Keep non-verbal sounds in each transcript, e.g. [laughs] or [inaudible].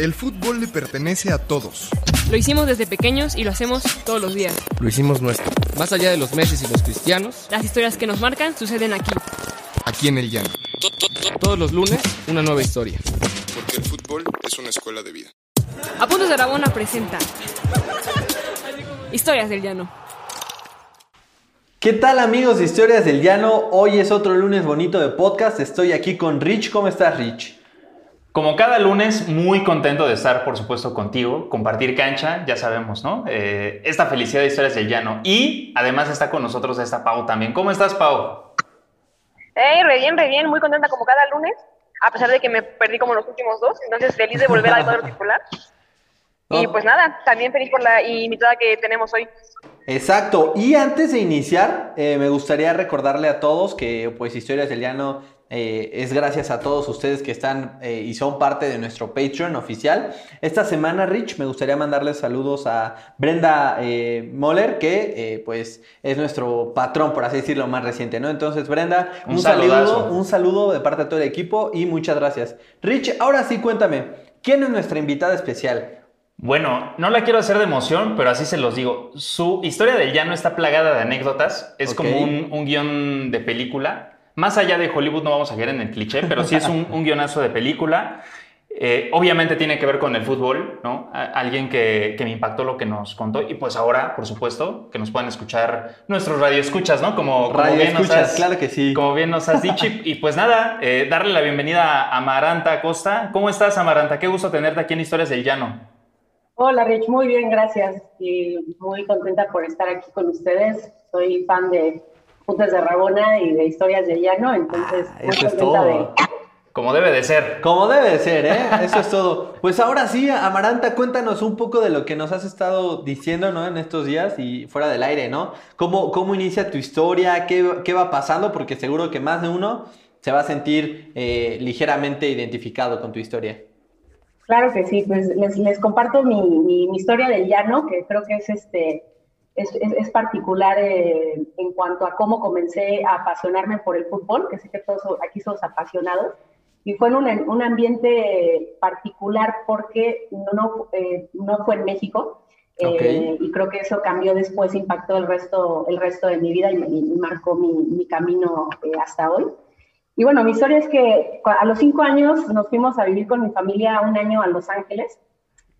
El fútbol le pertenece a todos. Lo hicimos desde pequeños y lo hacemos todos los días. Lo hicimos nuestro. Más allá de los Messi y los cristianos, Las historias que nos marcan suceden aquí. Aquí en el llano. todos los lunes una nueva historia. Porque el fútbol es una escuela de vida. Apuntes de Aragona presenta Historias del Llano. ¿Qué tal amigos de Historias del Llano? Hoy es otro lunes bonito de podcast. Estoy aquí con Rich. ¿Cómo estás, Rich? Como cada lunes, muy contento de estar, por supuesto, contigo, compartir cancha, ya sabemos, ¿no? Eh, esta felicidad de historias del llano. Y además está con nosotros esta Pau también. ¿Cómo estás, Pau? Hey, re bien, re bien, muy contenta como cada lunes, a pesar de que me perdí como los últimos dos, entonces feliz de volver al cuadro titular. [laughs] Y pues nada, también feliz por la invitada que tenemos hoy. Exacto. Y antes de iniciar, eh, me gustaría recordarle a todos que pues Historias del Llano eh, es gracias a todos ustedes que están eh, y son parte de nuestro Patreon oficial. Esta semana, Rich, me gustaría mandarles saludos a Brenda eh, Moller, que pues es nuestro patrón, por así decirlo, más reciente, ¿no? Entonces, Brenda, Un saludo, un saludo de parte de todo el equipo y muchas gracias. Rich, ahora sí cuéntame, ¿quién es nuestra invitada especial? Bueno, no la quiero hacer de emoción, pero así se los digo. Su historia del llano está plagada de anécdotas. Es como un, un guion de película. Más allá de Hollywood no vamos a caer en el cliché, pero sí es un, un guionazo de película. Eh, obviamente tiene que ver con el fútbol, ¿no? A- alguien que, que me impactó lo que nos contó. Y pues ahora, por supuesto, que nos puedan escuchar nuestros radioescuchas, ¿no? Como, como Radio bien nos escuchas, has- claro que sí. Como bien nos has dicho. Y, y pues nada, eh, darle la bienvenida a Amaranta Costa. ¿Cómo estás, Amaranta? Qué gusto tenerte aquí en Historias del Llano. Hola Rich, muy bien, gracias. Y muy contenta por estar aquí con ustedes. Soy fan de Puntas de Rabona y de Historias de Llano, entonces Ah, eso es de... todo. Como debe de ser. Como debe de ser, ¿eh? Eso es todo. Pues ahora sí, Amaranta, cuéntanos un poco de lo que nos has estado diciendo, ¿no? En estos días y fuera del aire, ¿no? ¿Cómo, cómo inicia tu historia? ¿Qué, qué va pasando? Porque seguro que más de uno se va a sentir eh, ligeramente identificado con tu historia. Claro que sí, pues les, les comparto mi, mi- mi historia del llano, que creo que es, este, es, es- es particular eh, en cuanto a cómo comencé a apasionarme por el fútbol, que sé que todos aquí somos apasionados, y fue en un, en un ambiente particular porque no, eh, no fue en México, eh, y creo que eso cambió después, impactó el resto, el resto de mi vida y, y marcó mi, mi camino hasta hoy. Y bueno, mi historia es que a los cinco años nos fuimos a vivir con mi familia un año a Los Ángeles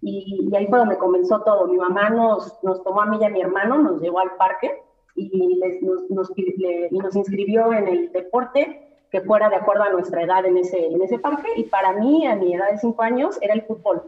y, y ahí fue donde comenzó todo. Mi mamá nos, nos tomó a mí y a mi hermano, nos llevó al parque y, les- nos, nos, le- y nos inscribió en el deporte que fuera de acuerdo a nuestra edad en ese, en ese parque. Y para mí, a mi edad de cinco años, era el fútbol.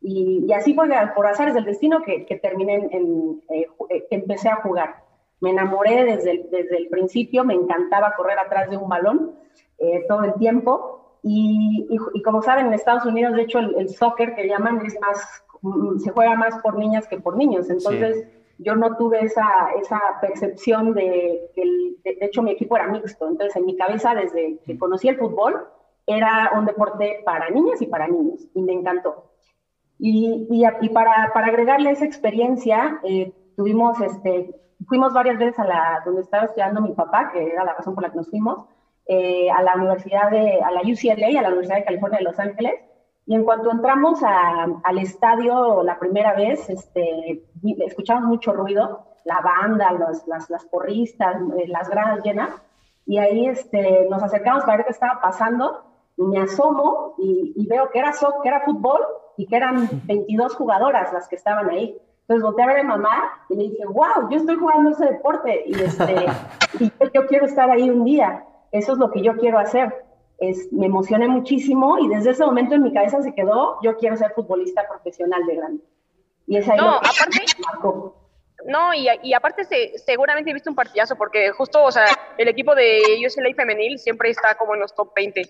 Y, y así fue por azares del destino que, que terminé en, en, eh, eh, que empecé a jugar. Me enamoré desde el, desde el principio, me encantaba correr atrás de un balón eh, todo el tiempo. Y, y, y como saben, en Estados Unidos, de hecho, el, el soccer que llaman es más, mm, se juega más por niñas que por niños. Entonces, yo no tuve esa, esa percepción de que, el- de, de hecho, mi equipo era mixto. Entonces, en mi cabeza, desde que conocí el fútbol, era un deporte para niñas y para niños. Y me encantó. Y, y, y para, para agregarle esa experiencia, eh, tuvimos, este, fuimos varias veces a la, donde estaba estudiando mi papá, que era la razón por la que nos fuimos, eh, a la universidad de, a la UCLA, a la Universidad de California de Los Ángeles, y en cuanto entramos a- al estadio la primera vez, este, escuchamos mucho ruido, la banda, los- las, las porristas, eh, las gradas llenas, y ahí este, nos acercamos para ver qué estaba pasando, y me asomo y, y veo que era, que era fútbol y que eran 22 jugadoras las que estaban ahí. Entonces volteé a ver a mamá y le dije, wow, yo estoy jugando ese deporte y, este, [laughs] y yo, yo quiero estar ahí un día. Eso es lo que yo quiero hacer. Es, me emocioné muchísimo y desde ese momento en mi cabeza se quedó, yo quiero ser futbolista profesional de grande. Y es ahí No, lo que aparte- me marcó. No, y, y aparte se, seguramente viste un partidazo, porque justo, o sea, el equipo de UCLA femenil siempre está como en los top 20,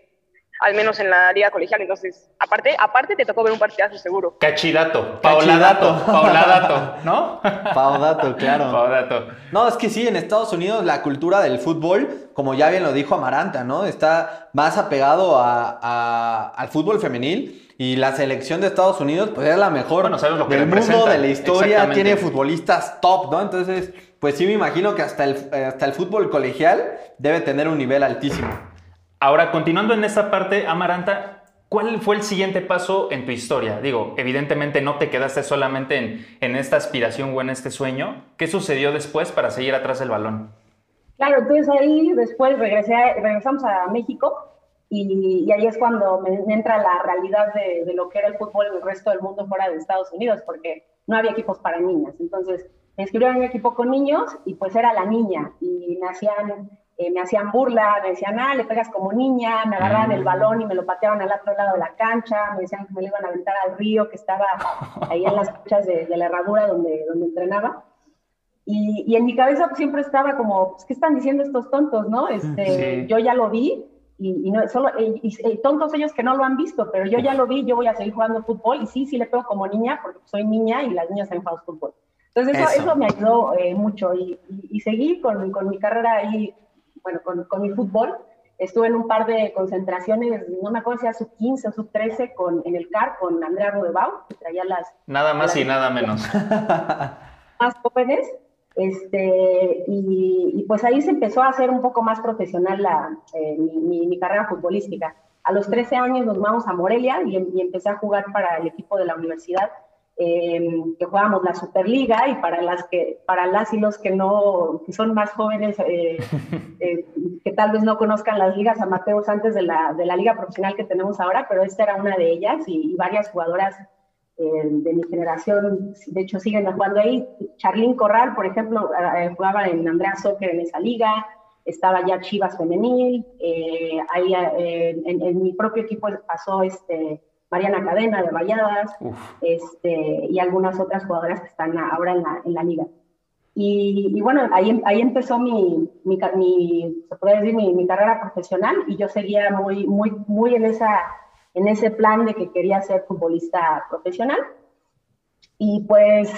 al menos en la liga colegial, entonces, aparte, aparte te tocó ver un partidazo seguro. Cachidato. Pauladato. Pauladato. ¿No? [laughs] Paudato, claro. Pauladato. No, es que sí, en Estados Unidos la cultura del fútbol, como ya bien lo dijo Amaranta, ¿no? Está más apegado a- a- al fútbol femenil y la selección de Estados Unidos, pues es la mejor Bueno, sabes lo que del mundo, de la historia, tiene futbolistas top, ¿no? Entonces, pues sí me imagino que hasta el, hasta el fútbol colegial debe tener un nivel altísimo. Ahora, continuando en esta parte, Amaranta, ¿Cuál fue el siguiente paso en tu historia? Digo, evidentemente no te quedaste solamente en, en esta aspiración o en este sueño. ¿Qué sucedió después para seguir atrás del balón? Claro, entonces ahí después regresamos a México y, y ahí es cuando me, entra la realidad de, lo que era el fútbol el resto del mundo fuera de Estados Unidos, porque no había equipos para niñas. Entonces me inscribieron en un equipo con niños y pues era la niña y me hacían eh, me hacían burla, me decían, ah, le pegas como niña, me agarraban el balón y me lo pateaban al otro lado de la cancha, me decían que me lo iban a aventar al río que estaba ahí en las [laughs] canchas de, de, la herradura donde, donde entrenaba. Y, y en mi cabeza pues, siempre estaba como, pues, ¿qué están diciendo estos tontos, no? Este, sí. Yo ya lo vi y, y no, solo, y, y, tontos ellos que no lo han visto, pero yo ya lo vi, yo voy a seguir jugando fútbol y sí, sí le pego como niña porque soy niña y las niñas han jugado fútbol. Entonces eso, eso. eso me ayudó eh, mucho y, y, seguí con, con mi carrera ahí bueno, con, con, mi fútbol. Estuve en un par de concentraciones, no me acuerdo si era sub 15 o sub 13 con, en el CAR con Andrea Rodebau, que traía las... Nada más las, y nada menos. [laughs] Más jóvenes. Este, y, y, pues ahí se empezó a hacer un poco más profesional la, eh, mi, mi, mi, carrera futbolística. A los 13 años nos vamos a Morelia y, y empecé a jugar para el equipo de la universidad eh, que jugábamos la Superliga y para las que para las y los que no que son más jóvenes eh, [laughs] eh, que tal vez no conozcan las ligas amateurs antes de la, de la liga profesional que tenemos ahora pero esta era una de ellas y, y varias jugadoras eh, de mi generación de hecho siguen jugando ahí. Charlín Corral por ejemplo eh, jugaba en Andrea Soccer en esa liga estaba ya Chivas femenil ahí en, en, mi propio equipo pasó este Mariana Cadena de Valladas, este, y algunas otras jugadoras que están ahora en la, en la liga. Y, y, bueno, ahí, ahí empezó mi, mi, mi se puede decir, mi, mi, carrera profesional y yo seguía muy, muy, muy en, esa, en ese plan de que quería ser futbolista profesional. Y pues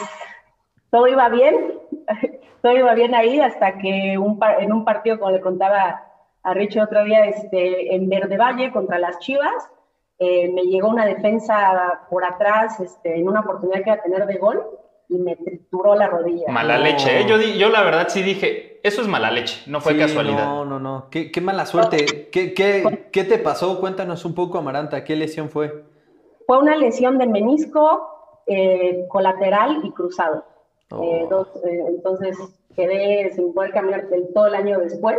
todo iba bien, [laughs] todo iba bien ahí hasta que un, en un partido, como le contaba a Richie otro día, este, en Verde Valle contra las Chivas, eh, me llegó una defensa por atrás este, en una oportunidad que iba a tener de gol y me trituró la rodilla. Mala leche, ¿eh? yo, yo la verdad sí dije, eso es mala leche, no fue sí, casualidad. No, no, no, qué, qué mala suerte. ¿Qué, qué, ¿Qué, te pasó? Cuéntanos un poco, Amaranta, ¿qué lesión fue? Fue una lesión del menisco eh, colateral y cruzado. Oh. Eh, dos, eh, entonces quedé sin poder caminar todo el año después.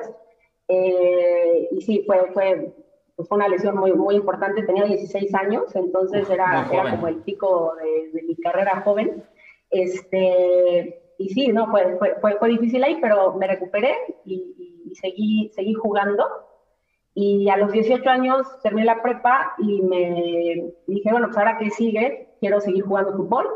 y sí, fue, fue pues fue una lesión muy, muy importante, tenía 16 años, entonces era, era como el pico de, de, mi carrera joven. Este, y sí, no, fue, fue, fue, fue difícil ahí, pero me recuperé y, y, seguí, seguí jugando. Y a los 18 años terminé la prepa y me dije, bueno, pues ahora que sigue, quiero seguir jugando fútbol.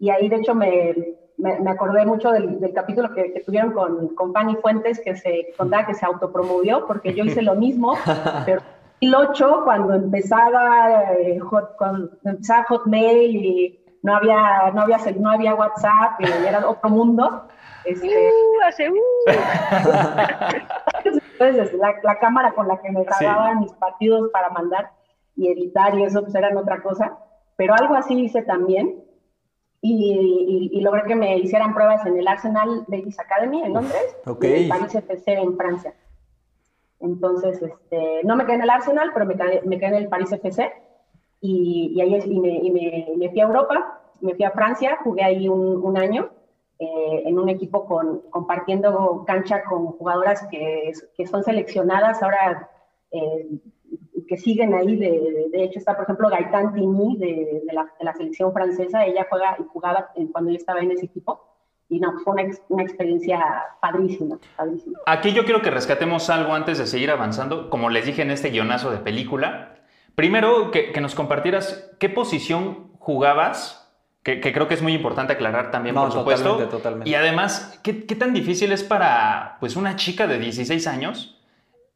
Y ahí, de hecho, me, me, me acordé mucho del, del capítulo que, que, tuvieron con, con Fanny Fuentes, que se contaba que se autopromovió, porque yo hice lo mismo, [laughs] pero el 8, cuando empezaba, eh, hot, cuando empezaba Hotmail y no había, no había, no había WhatsApp, y era otro mundo. Este, uh, hace, uh. [laughs] Entonces, la, la, cámara con la que me grababan sí. mis partidos para mandar y editar y eso pues eran otra cosa, pero algo así hice también y, y, y, logré que me hicieran pruebas en el Arsenal Ladies Academy en Londres okay. y en el Paris FC en Francia. Entonces, este, no me quedé en el Arsenal, pero me quedé, me quedé en el Paris FC y, y ahí y me, me, me, fui a Europa, me fui a Francia, jugué ahí un, un año eh, en un equipo con, compartiendo cancha con jugadoras que, que son seleccionadas ahora eh, que siguen ahí, de, de, hecho está por ejemplo Gaitán Tini de, de, la, de, la, selección francesa, ella juega y jugaba cuando yo estaba en ese equipo y no, fue una, una experiencia padrísima, padrísima, Aquí yo quiero que rescatemos algo antes de seguir avanzando, como les dije en este guionazo de película. Primero, que, que nos compartieras qué posición jugabas que, que, creo que es muy importante aclarar también, no, por supuesto. Totalmente, totalmente. Y además, ¿qué, ¿qué, tan difícil es para pues, una chica de 16 años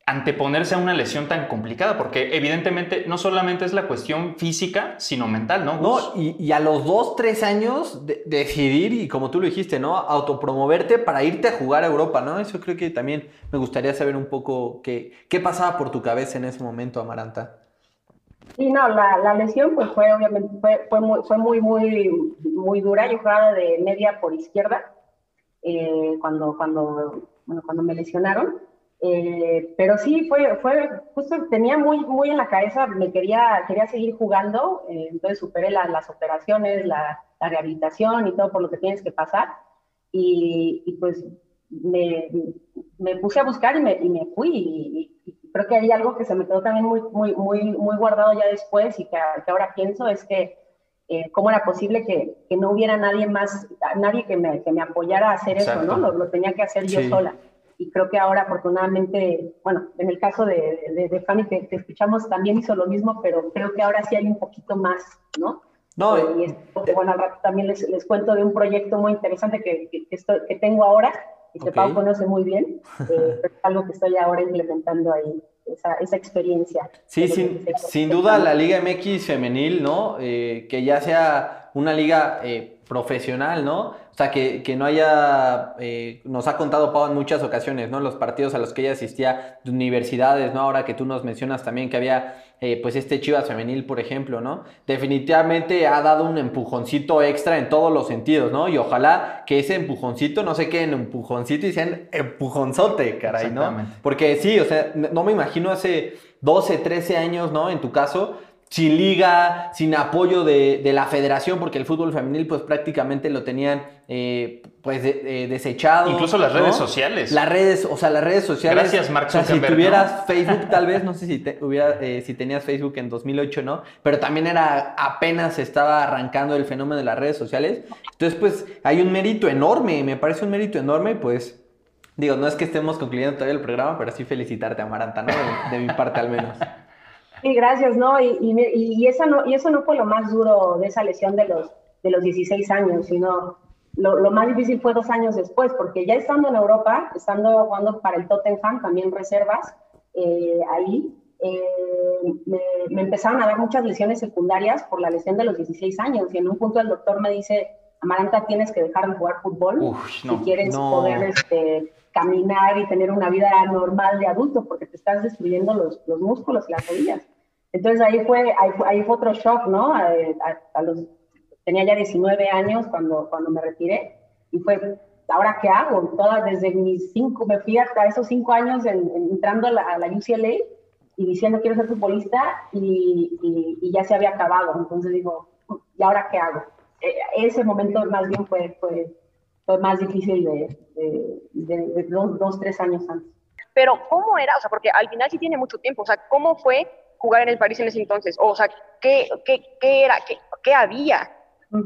anteponerse a una lesión tan complicada, porque evidentemente no solamente es la cuestión física, sino mental, ¿no? No, y, y a los dos, tres años de, decidir y como tú lo dijiste, ¿no? Autopromoverte para irte a jugar a Europa, ¿no? Eso creo que también me gustaría saber un poco qué, qué pasaba por tu cabeza en ese momento, Amaranta. Sí, no, la, la lesión pues fue obviamente, fue, fue, muy, fue muy, muy, muy dura. Yo jugaba de media por izquierda eh, cuando, cuando, bueno, cuando me lesionaron Eh, pero sí, fue, fue, justo tenía muy, muy en la cabeza, me quería, quería seguir jugando, eh, entonces superé las operaciones, la, la, rehabilitación y todo por lo que tienes que pasar. Y, y pues me, me, puse a buscar y me, y me fui. Y, creo que hay algo que se me quedó también muy, muy, muy, muy guardado ya después y que, que ahora pienso es que eh, cómo era posible que, que, no hubiera nadie más, nadie que me, que me apoyara a hacer eso, ¿no? Lo, lo, tenía que hacer yo sola y creo que ahora afortunadamente, bueno, en el caso de, de, de Fanny que, que, escuchamos también hizo lo mismo, pero creo que ahora sí hay un poquito más, ¿no? No, y es, bueno, al rato también les, les, cuento de un proyecto muy interesante que, que, estoy, que tengo ahora y que okay. Pau conoce muy bien, [laughs] eh, es algo que estoy ahora implementando ahí. Esa, esa, experiencia. Sí, sin, sin, duda la Liga MX femenil, ¿no? Eh, que ya sea una liga eh, profesional, ¿no? O sea, que, que no haya, eh, nos ha contado Pau en muchas ocasiones, ¿no? Los partidos a los que ella asistía de universidades, ¿no? Ahora que tú nos mencionas también que había, eh, pues, este Chivas femenil, por ejemplo, ¿no? Definitivamente ha dado un empujoncito extra en todos los sentidos, ¿no? Y ojalá que ese empujoncito no se quede en empujoncito y sea en empujonzote, caray, ¿no? Porque sí, o sea, no me imagino hace 12, 13 años, ¿no? En tu caso, sin liga, sin apoyo de, de, la federación, porque el fútbol femenil pues prácticamente lo tenían eh, pues de, eh, desechado. Incluso las redes sociales. Las redes, o sea, las redes sociales. Gracias, Mark o sea, Zuckerberg. Si tuvieras ¿no? Facebook, tal vez, no sé si, te, hubiera, eh, si tenías Facebook en 2008, ¿no? Pero también era, apenas estaba arrancando el fenómeno de las redes sociales. Entonces, pues, hay un mérito enorme, me parece un mérito enorme, pues... Digo, no es que estemos concluyendo todavía el programa, pero sí felicitarte, Amaranta, ¿no? De, de mi parte al menos. Sí, gracias, ¿no? Y, y, y, esa no, y eso no fue lo más duro de esa lesión de los, de los 16 años, sino lo, más difícil fue dos años después, porque ya estando en Europa, estando jugando para el Tottenham, también reservas, eh, ahí, eh, me, me, empezaron a dar muchas lesiones secundarias por la lesión de los 16 años, y en un punto el doctor me dice, Amaranta, tienes que dejar de jugar fútbol Uf, no, si quieres no. poder este, caminar y tener una vida normal de adulto, porque te estás destruyendo los, los músculos y las rodillas. Entonces ahí fue, ahí fue, ahí fue otro shock, ¿no? A, a, a, los, tenía ya 19 años cuando, cuando me retiré y fue, ¿ahora qué hago? Todas desde mis cinco, me fui hasta esos cinco años en, en, entrando a la, a la, UCLA y diciendo quiero ser futbolista y, y, y, ya se había acabado. Entonces digo, ¿y ahora qué hago? Eh, ese momento más bien fue, fue, fue más difícil de, de, de, de dos, dos, tres años antes. Pero, ¿cómo era? O sea, porque al final sí tiene mucho tiempo. O sea, ¿cómo fue jugar en el París en ese entonces? O sea, ¿qué, qué, qué era? ¿Qué, qué había?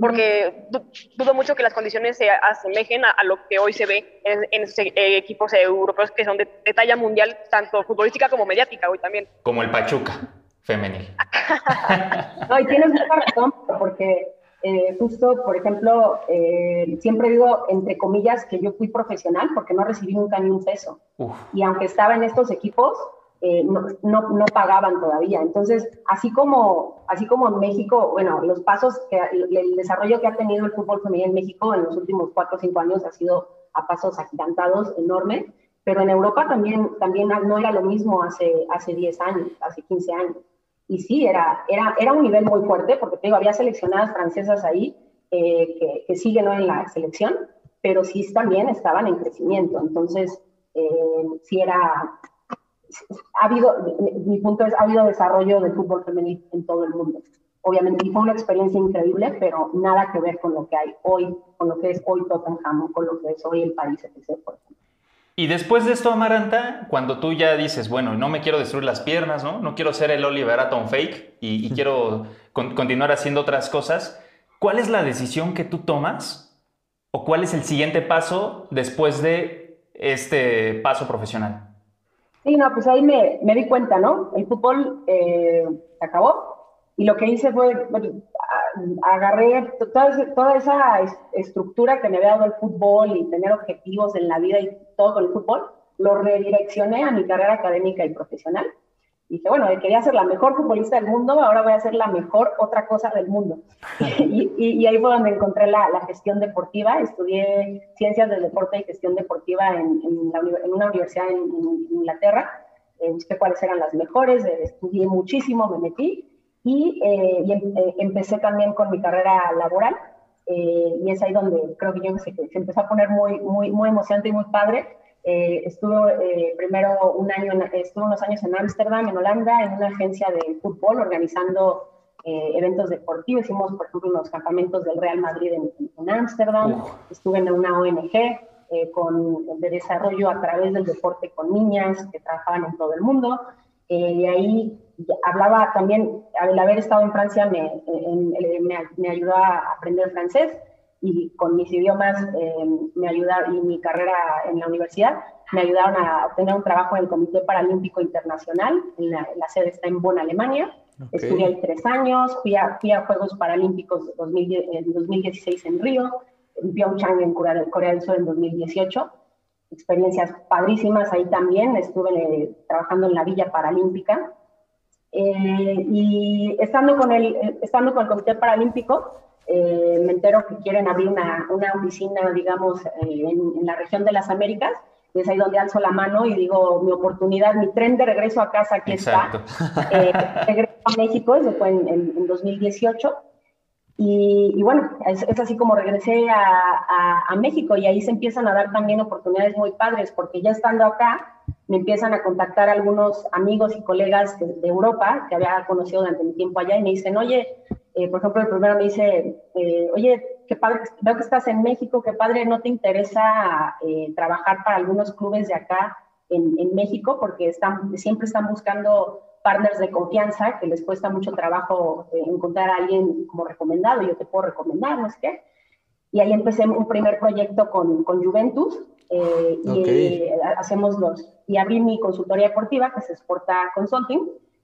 Porque dudo mucho que las condiciones se asemejen a, a lo que hoy se ve en, en esos eh, equipos europeos que son de, de, talla mundial, tanto futbolística como mediática hoy también. Como el Pachuca femenil. [laughs] no, y tienes mucha razón, porque eh, justo, por ejemplo, eh, siempre digo, entre comillas, que yo fui profesional porque no recibí nunca ni un peso. Uf. Y aunque estaba en estos equipos, eh, no, no, no, pagaban todavía. Entonces, así como, así como en México, bueno, los pasos, que, el desarrollo que ha tenido el fútbol femenino en México en los últimos cuatro o cinco años ha sido a pasos agigantados, enorme, pero en Europa también, también no era lo mismo hace, hace 10 años, hace 15 años. Y sí, era, era, era un nivel muy fuerte, porque te digo, había seleccionadas francesas ahí eh, que, que, siguen ¿no? en la selección, pero sí también estaban en crecimiento. Entonces, eh, sí era, ha habido, mi punto es, ha habido desarrollo del fútbol femenino en todo el mundo. Obviamente, fue una experiencia increíble, pero nada que ver con lo que hay hoy, con lo que es hoy Tottenham, con lo que es hoy el París, etc., por ejemplo. Y después de esto, Amaranta, cuando tú ya dices, bueno, no me quiero destruir las piernas, ¿no? No quiero ser el Oliver Atom fake y, y quiero con, continuar haciendo otras cosas, ¿cuál es la decisión que tú tomas o cuál es el siguiente paso después de este paso profesional? Sí, no, pues ahí me, me di cuenta, ¿no? El fútbol eh, se acabó y lo que hice fue, bueno, agarré toda, toda, esa estructura que me había dado el fútbol y tener objetivos en la vida y todo con el fútbol, lo redireccioné a mi carrera académica y profesional. Dije, bueno, quería ser la mejor futbolista del mundo, ahora voy a ser la mejor otra cosa del mundo. [laughs] y, y, y, ahí fue donde encontré la, la, gestión deportiva. Estudié ciencias del deporte y gestión deportiva en, en, la, en una universidad en, en Inglaterra. Eh, busqué cuáles eran las mejores, eh, estudié muchísimo, me metí y, eh, y em, eh, empecé también con mi carrera laboral. eh, y es ahí donde creo que yo se, se empezó a poner muy, muy, muy emocionante y muy padre. Eh, estuve primero un año, estuve unos años en Ámsterdam, en Holanda, en una agencia de fútbol organizando eh, eventos deportivos. Hicimos, por ejemplo, los campamentos del Real Madrid en Ámsterdam. Estuve en una ONG eh, con, de desarrollo a través del deporte con niñas que trabajaban en todo el mundo. Eh, y ahí hablaba también, al haber estado en Francia, me, en- me, me ayudó a aprender francés y con mis idiomas eh, me ayuda, y mi carrera en la universidad me ayudaron a obtener un trabajo en el Comité Paralímpico Internacional. La, la sede está en Bonn, Alemania. Estuve ahí tres años, fui a, fui a Juegos Paralímpicos de 2010 en 2016 en Río, en Pyeongchang en Corea, Corea del Sur en 2018. Experiencias padrísimas ahí también. Estuve eh, trabajando en la Villa Paralímpica. Eh, y estando con, el, estando con el Comité Paralímpico, eh, me entero que quieren abrir una, una oficina, digamos, eh, en, en la región de las Américas. Y es ahí donde alzo la mano y digo, mi oportunidad, mi tren de regreso a casa aquí Exacto. está. [laughs] Eh, regreso a México, eso fue en, en- en 2018. Y, y bueno, es, es así como regresé a, a- a México y ahí se empiezan a dar también oportunidades muy padres, porque ya estando acá, me empiezan a contactar algunos amigos y colegas de, de Europa que había conocido durante mi tiempo allá y me dicen, oye, eh, por ejemplo, el primero me dice, eh, oye, qué padre, veo que estás en México, qué padre, ¿no te interesa eh, trabajar para algunos clubes de acá en, en México? Porque están, siempre están buscando partners de confianza, que les cuesta mucho trabajo encontrar a alguien como recomendado, yo te puedo recomendar, no sé qué. Y ahí empecé un primer proyecto con, con Juventus eh, y hacemos los, y abrí mi consultoría deportiva que se exporta consulting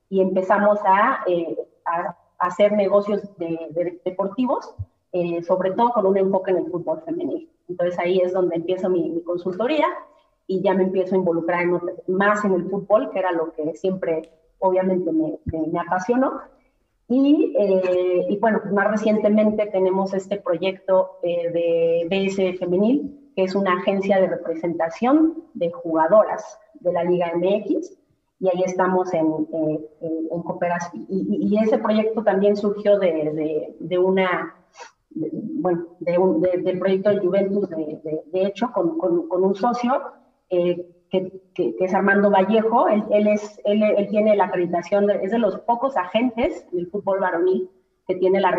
y empezamos a, eh, a hacer negocios de, de- deportivos, eh, sobre todo con un enfoque en el fútbol femenil. Entonces ahí es donde empiezo mi, mi consultoría y ya me empiezo a involucrar en más en el fútbol, que era lo que siempre obviamente me, me- me apasionó. Y, eh, y bueno, más recientemente tenemos este proyecto eh, de BS Femenil, que es una agencia de representación de jugadoras de la Liga MX, y ahí estamos en, eh, en- cooperación. Y, ese proyecto también surgió de, de- de una, de- bueno, del proyecto de Juventus, de, hecho, con, con- un socio eh, que, es Armando Vallejo. Él, él es, él, él tiene la acreditación, es de los pocos agentes del fútbol varonil que tiene la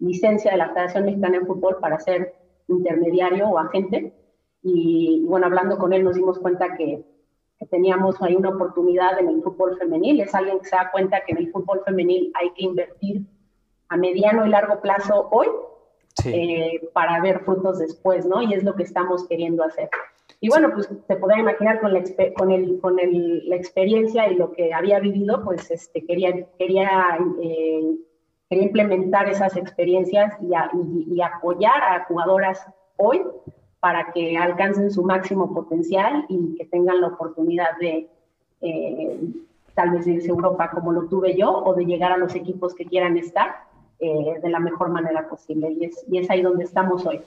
licencia de la Federación Mexicana de Fútbol para ser intermediario o agente. Y bueno, hablando con él nos dimos cuenta que, que teníamos ahí una oportunidad en el fútbol femenil. Es alguien que se da cuenta que en el fútbol femenil hay que invertir a mediano y largo plazo hoy Sí. eh, para ver frutos después, ¿no? Y es lo que estamos queriendo hacer. Y bueno, pues te podrás imaginar con la, con el, con el, la experiencia y lo que había vivido, pues este, quería, quería, eh, quería implementar esas experiencias y, a- y- y apoyar a jugadoras hoy para que alcancen su máximo potencial y que tengan la oportunidad de eh, tal vez irse a Europa como lo tuve yo o de llegar a los equipos que quieran estar eh, de la mejor manera posible. Y es, y es ahí donde estamos hoy.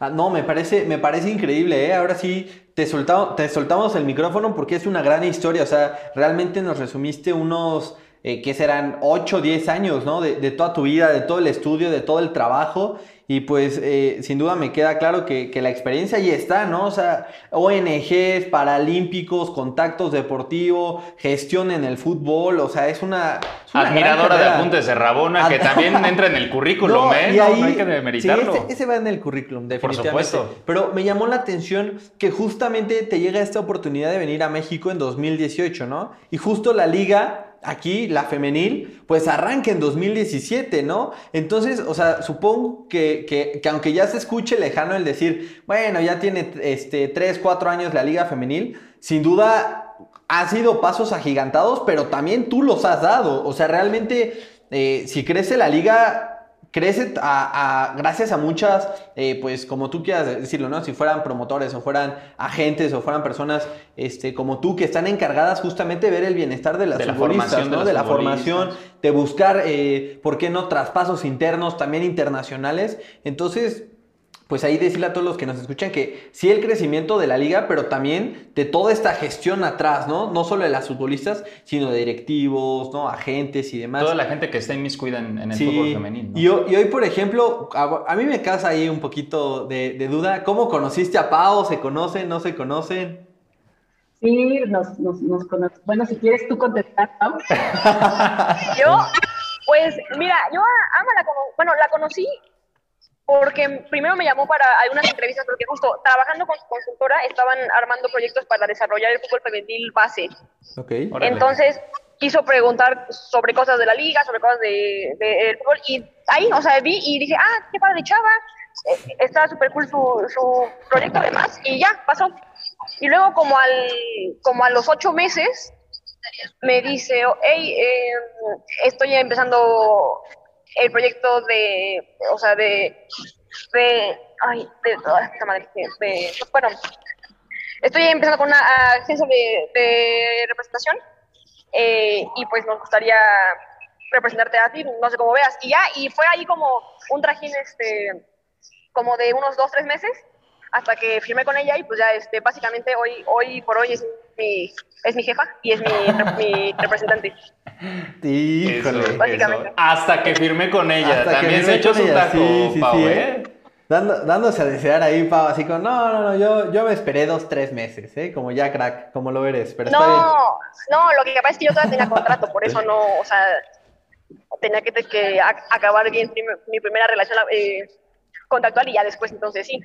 Ah, no, me parece, me parece increíble, ¿eh? Ahora sí, te, soltamos, te soltamos el micrófono porque es una gran historia, o sea, realmente nos resumiste unos, eh, que serán 8 o 10 años, ¿no? De, de toda tu vida, de todo el estudio, de todo el trabajo, y pues eh, sin duda me queda claro que, que la experiencia ahí está, ¿no? O sea, ONGs, paralímpicos, contactos deportivos, gestión en el fútbol, o sea, es una... es una Admiradora de apuntes de Rabona, que también [laughs] entra en el currículum, No, ¿eh? y No, ahí- no hay que demeritarlo. Sí, ese, ese va en el currículum, definitivamente. supuesto. Pero me llamó la atención que justamente te llega esta oportunidad de venir a México en 2018, ¿no? Y justo la liga, aquí, la femenil, pues arranca en 2017, ¿no? Entonces, o sea, supongo que, que- que aunque ya se escuche lejano el decir, bueno, ya tiene este, 3, 4 años la liga femenil, sin duda ha sido pasos agigantados, pero también tú los has dado. O sea, realmente, eh, si crece la liga, crece a, a- gracias a muchas, eh, pues como tú quieras decirlo, ¿no? Si fueran promotores o fueran agentes o fueran personas este, como tú que están encargadas justamente de ver el bienestar de las De futbolistas, ¿no? De la formación, de buscar, eh, ¿por qué no? Traspasos internos, también internacionales. Entonces, pues ahí decirle a todos los que nos escuchan que sí el crecimiento de la liga, pero también de toda esta gestión atrás, ¿no? No solo de las futbolistas, sino de directivos, ¿no? Agentes y demás. Toda la gente que está inmiscuida en, en el Sí, fútbol femenino. ¿no? Y, y hoy, por ejemplo, a, a mí me causa ahí un poquito de, de duda. ¿Cómo conociste a Pau? ¿Se conocen? ¿No se conocen? Sí, nos, nos, nos cono- Bueno, si quieres tú contestar, Pau. [laughs] Yo, pues, mira, yo a Ama la, bueno, la conocí porque primero me llamó para algunas entrevistas, porque justo trabajando con su consultora estaban armando proyectos para desarrollar el fútbol femenil base. Ok. Órale. Entonces quiso preguntar sobre cosas de la liga, sobre cosas de, de- del fútbol, y ahí, o sea, vi y dije, ah, qué padre chava, eh, está súper cool su, su proyecto además, y ya, pasó. Y luego como, al, como a los ocho meses, me dice, hey, eh, estoy empezando el proyecto de, o sea, de, de, ay, de, ay, puta madre, de, bueno, estoy empezando con una agencia de, de representación eh, y pues nos gustaría representarte a ti, no sé cómo veas. Y ya, y fue ahí como un trajín, este, como de unos dos, tres meses, hasta que firmé con ella y pues ya, este, básicamente hoy, hoy por hoy es mi, es mi jefa y es mi, mi representante. Híjole. Eso, Básicamente. eso. Hasta que firmé con ella. Hasta que También se echó su taco, sí, sí, Pau, sí, ¿eh? Dando- dándose a desear ahí, Pau, así como, no, no, no, yo, yo me esperé dos, tres meses, ¿eh? Como ya crack, como lo eres, pero está bien. No, no, lo que pasa es que yo todavía tenía contrato, por eso no, o sea, tenía que, que acabar bien mi primera relación eh, contractual y ya después entonces sí,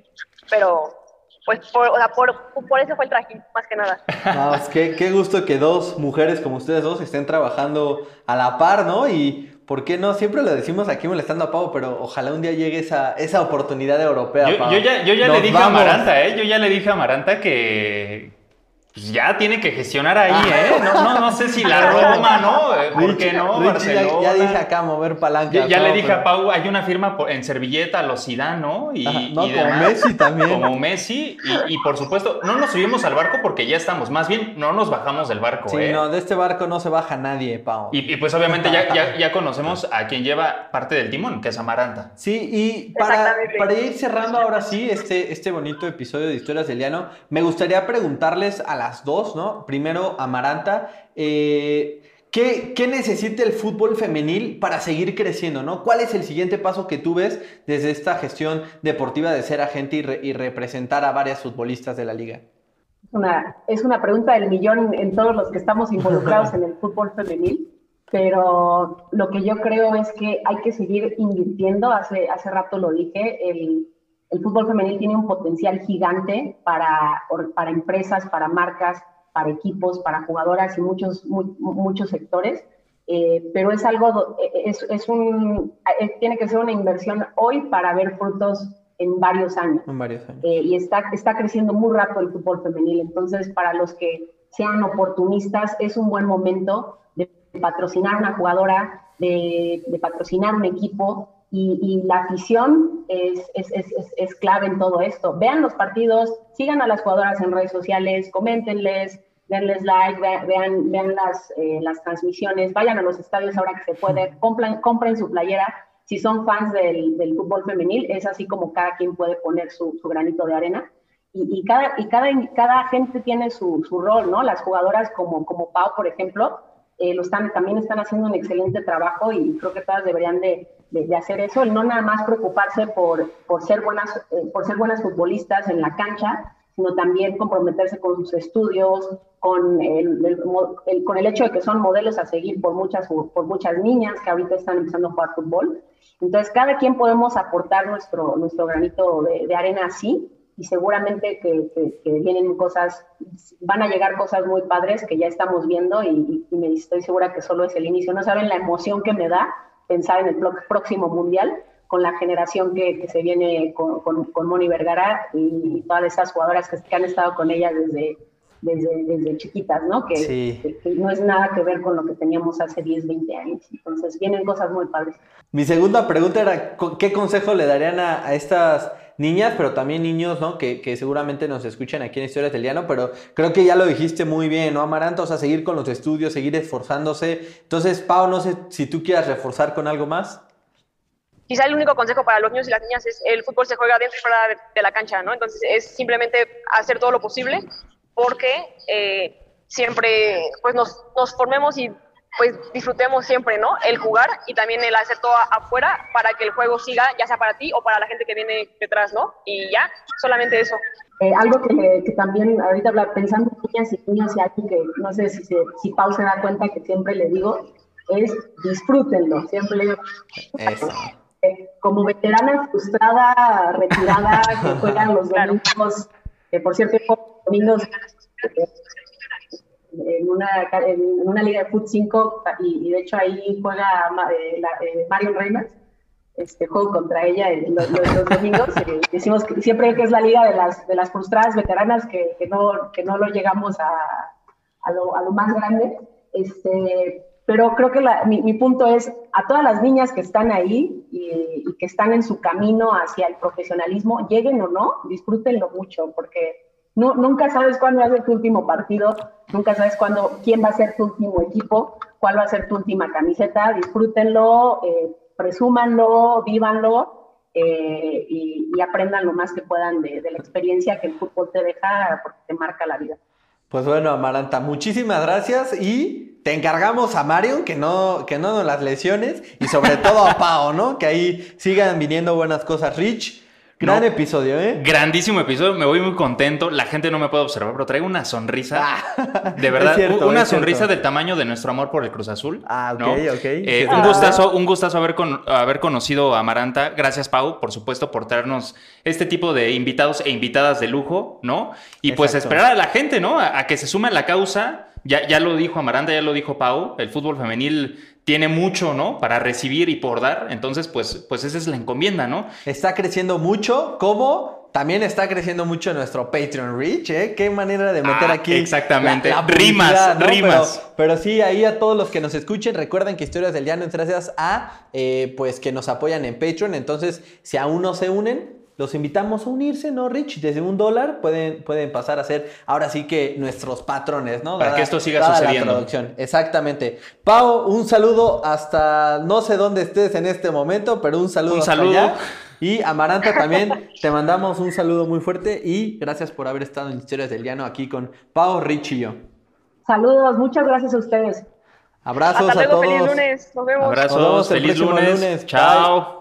pero pues por, o sea, por, por eso fue el trajín, más que nada. [laughs] No, es que qué gusto que dos mujeres como ustedes dos estén trabajando a la par, ¿no? Y ¿por qué no? Siempre lo decimos aquí molestando a Pau, pero ojalá un día llegue esa, esa oportunidad europea, Yo, Pau. yo ya, yo ya le dije vamos. a Amaranta, ¿eh? Yo ya le dije a Amaranta que pues, ya tiene que gestionar ahí, ¿eh? No, no, no sé si la [laughs] Roma, ¿no? ¿Por qué no? Richie ya, Barcelona. ya dije acá mover palanca. Ya, le dije pero- a Pau, hay una firma en servilleta a los Zidane, ¿no? Y, Ajá, no, y como demás. Messi también. Como Messi. Y, y, por supuesto, no nos subimos al barco porque ya estamos. Más bien, no nos bajamos del barco, Sí, ¿eh? no, de este barco no se baja nadie, Pau. Y, y, pues obviamente ya, ya, ya conocemos a quien lleva parte del timón, que es Amaranta. Sí, y para, para ir cerrando ahora sí este, este bonito episodio de Historias del Llano, me gustaría preguntarles a las dos, ¿no? Primero, Amaranta, eh, ¿qué, qué necesita el fútbol femenil para seguir creciendo, ¿no? ¿Cuál es el siguiente paso que tú ves desde esta gestión deportiva de ser agente y, re- y representar a varias futbolistas de la liga? una, es una pregunta del millón en todos los que estamos involucrados [laughs] en el fútbol femenil, pero lo que yo creo es que hay que seguir invirtiendo, hace, hace rato lo dije, el, el fútbol femenil tiene un potencial gigante para, empresas, para marcas, para equipos, para jugadoras y muchos, mu- muchos sectores. Eh, pero es algo, eh, es, es un, eh, tiene que ser una inversión hoy para ver frutos en varios años En varios años. eh, y está, está creciendo muy rápido el fútbol femenil. Entonces, para los que sean oportunistas, es un buen momento de patrocinar una jugadora, de, de patrocinar un equipo. Y, y la afición es, es, es, es, clave en todo esto. Vean los partidos, sigan a las jugadoras en redes sociales, coméntenles, denles like, ve- vean, vean las, eh, las transmisiones, vayan a los estadios ahora que se puede, compren, compren su playera. Si son fans del, del fútbol femenil, es así como cada quien puede poner su, su granito de arena. Y, y cada, y cada, cada gente tiene su, su rol, ¿no? Las jugadoras como, como Pau, por ejemplo, eh, lo están, también están haciendo un excelente trabajo y creo que todas deberían de, de, hacer eso, no nada más preocuparse por, por, ser buenas, eh, por ser buenas futbolistas en la cancha, sino también comprometerse con sus estudios, con el, con el hecho de que son modelos a seguir por muchas, por muchas niñas que ahorita están empezando a jugar fútbol. Entonces, cada quien podemos aportar nuestro, nuestro granito de, arena así, y seguramente que, vienen cosas, van a llegar cosas muy padres que ya estamos viendo y, estoy segura que solo es el inicio. No saben la emoción que me da pensar en el próximo mundial con la generación que, que se viene con, con, con, Moni Vergara y, todas esas jugadoras que, que, han estado con ella desde, desde, desde chiquitas, ¿no? Que, sí. que, que, no es nada que ver con lo que teníamos hace 10, 20 años. Entonces vienen cosas muy padres. Mi segunda pregunta era, ¿qué consejo le darían a, a estas niñas, pero también niños, ¿no? Que, que, seguramente nos escuchan aquí en Historias del Llano, pero creo que ya lo dijiste muy bien, ¿no, Amaranta? O sea, seguir con los estudios, seguir esforzándose. Entonces, Pau, no sé si tú quieras reforzar con algo más. quizá el único consejo para los niños y las niñas es el fútbol se juega dentro y fuera de, de la cancha, ¿no? Entonces es simplemente hacer todo lo posible porque eh, siempre pues nos, nos formemos y pues disfrutemos siempre, ¿no? El jugar y también el hacer todo afuera para que el juego siga, ya sea para ti o para la gente que viene detrás, ¿no? Y ya, solamente eso. Eh, algo que, que, también ahorita hablar, pensando en niñas y niños y algo que no sé si, se, si Pau se da cuenta que siempre le digo, es disfrútenlo, siempre le digo. Eso. Eh, como veterana frustrada, retirada, que juegan los [laughs] domingos, que por cierto, domingos en una, en una liga de Foot 5 y, y, de hecho ahí juega eh, la, eh, Marion Reimers, este juego contra ella los, los, los domingos. Eh, decimos que siempre que es la liga de las, de las frustradas veteranas que, que, no, que no lo llegamos a, a, lo, a lo más grande. Este, pero creo que la, mi, mi, punto es a todas las niñas que están ahí y, y que están en su camino hacia el profesionalismo, lleguen o no, disfrútenlo mucho, porque no, nunca sabes cuándo va a ser tu último partido, nunca sabes cuándo, quién va a ser tu último equipo, cuál va a ser tu última camiseta. Disfrútenlo, eh, presúmanlo, vívanlo eh, y, aprendan lo más que puedan de, la experiencia que el fútbol te deja porque te marca la vida. Pues bueno, Amaranta, muchísimas gracias y te encargamos a Mario que no, que no nos las lesiones y sobre todo a Pau, ¿no? Que ahí sigan viniendo buenas cosas. Rich, Gran no, episodio, ¿eh? Grandísimo episodio, me voy muy contento. La gente no me puede observar, pero traigo una sonrisa. Ah, de verdad, cierto, una sonrisa cierto. del tamaño de nuestro amor por el Cruz Azul. Ah, ok, ¿no? ok. Eh, un gustazo, un gustazo haber, con, haber conocido a Amaranta. Gracias, Pau, por supuesto, por traernos este tipo de invitados e invitadas de lujo, ¿no? Y Exacto. pues esperar a la gente, ¿no? A, a que se sume a la causa. Ya, ya lo dijo Amaranta, ya lo dijo Pau. El fútbol femenil tiene mucho, ¿no? Para recibir y por dar. Entonces, pues, pues esa es la encomienda, ¿no? Está creciendo mucho, como también está creciendo mucho nuestro Patreon Reach, ¿eh? Qué manera de meter ah, aquí. Exactamente. La, la rimas, ¿no? rimas. Pero, pero, sí, ahí a todos los que nos escuchen, recuerden que Historias del Llano es gracias a, eh, pues, que nos apoyan en Patreon. Entonces, si aún no se unen, los invitamos a unirse, ¿no, Rich? Desde un dólar pueden, pueden pasar a ser ahora sí que nuestros patrones, ¿no? Para dada, que esto siga sucediendo. Exactamente. Pau, un saludo hasta no sé dónde estés en este momento, pero un saludo. Un saludo. Allá. Y Amaranta también, te mandamos un saludo muy fuerte y gracias por haber estado en Historias del Llano aquí con Pau, Rich y yo. Saludos, muchas gracias a ustedes. Abrazos Hasta luego, a todos. Feliz lunes, nos vemos. Abrazos, nos vemos feliz lunes. lunes. Chao.